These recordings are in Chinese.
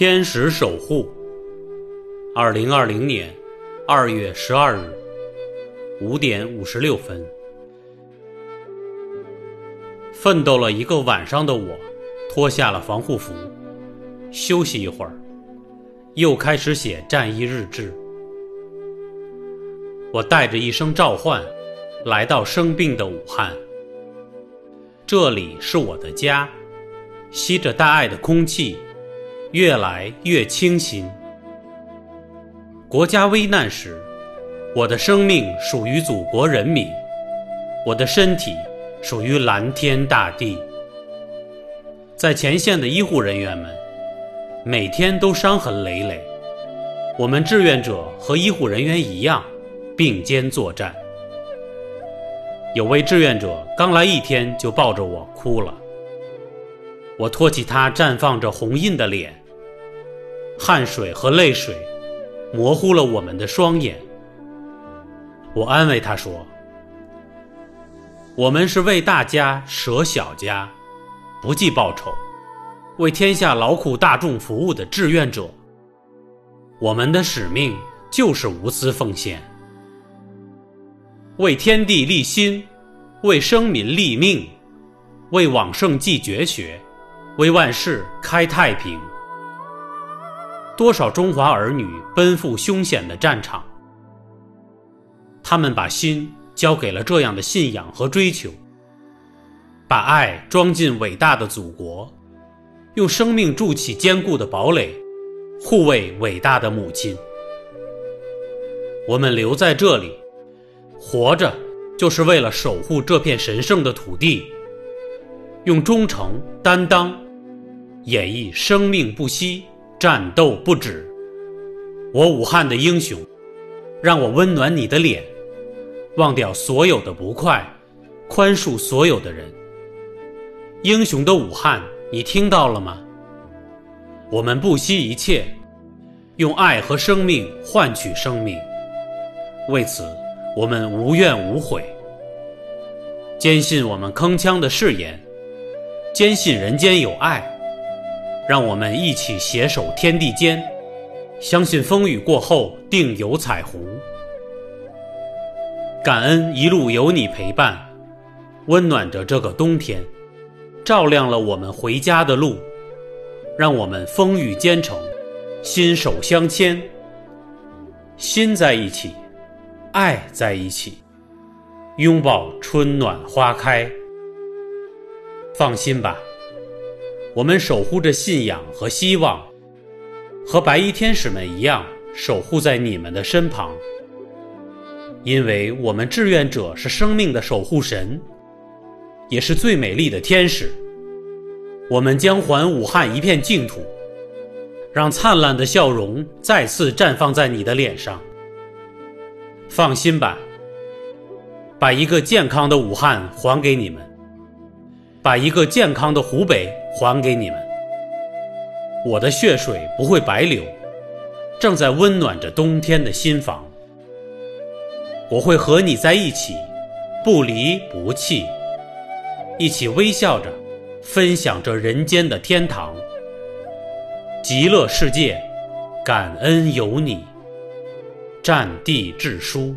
天使守护。二零二零年二月十二日五点五十六分，奋斗了一个晚上的我，脱下了防护服，休息一会儿，又开始写战役日志。我带着一声召唤，来到生病的武汉。这里是我的家，吸着大爱的空气。越来越清新。国家危难时，我的生命属于祖国人民，我的身体属于蓝天大地。在前线的医护人员们，每天都伤痕累累。我们志愿者和医护人员一样，并肩作战。有位志愿者刚来一天就抱着我哭了，我托起他绽放着红印的脸。汗水和泪水模糊了我们的双眼。我安慰他说：“我们是为大家舍小家，不计报酬，为天下劳苦大众服务的志愿者。我们的使命就是无私奉献，为天地立心，为生民立命，为往圣继绝学，为万世开太平。”多少中华儿女奔赴凶险的战场，他们把心交给了这样的信仰和追求，把爱装进伟大的祖国，用生命筑起坚固的堡垒，护卫伟大的母亲。我们留在这里，活着就是为了守护这片神圣的土地，用忠诚担当演绎生命不息。战斗不止，我武汉的英雄，让我温暖你的脸，忘掉所有的不快，宽恕所有的人。英雄的武汉，你听到了吗？我们不惜一切，用爱和生命换取生命，为此我们无怨无悔。坚信我们铿锵的誓言，坚信人间有爱。让我们一起携手天地间，相信风雨过后定有彩虹。感恩一路有你陪伴，温暖着这个冬天，照亮了我们回家的路。让我们风雨兼程，心手相牵，心在一起，爱在一起，拥抱春暖花开。放心吧。我们守护着信仰和希望，和白衣天使们一样守护在你们的身旁。因为我们志愿者是生命的守护神，也是最美丽的天使。我们将还武汉一片净土，让灿烂的笑容再次绽放在你的脸上。放心吧，把一个健康的武汉还给你们，把一个健康的湖北。还给你们，我的血水不会白流，正在温暖着冬天的心房。我会和你在一起，不离不弃，一起微笑着，分享着人间的天堂。极乐世界，感恩有你，战地致书。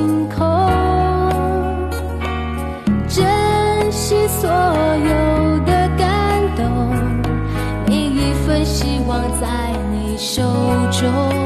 星空珍惜所有的感动每一份希望在你手中。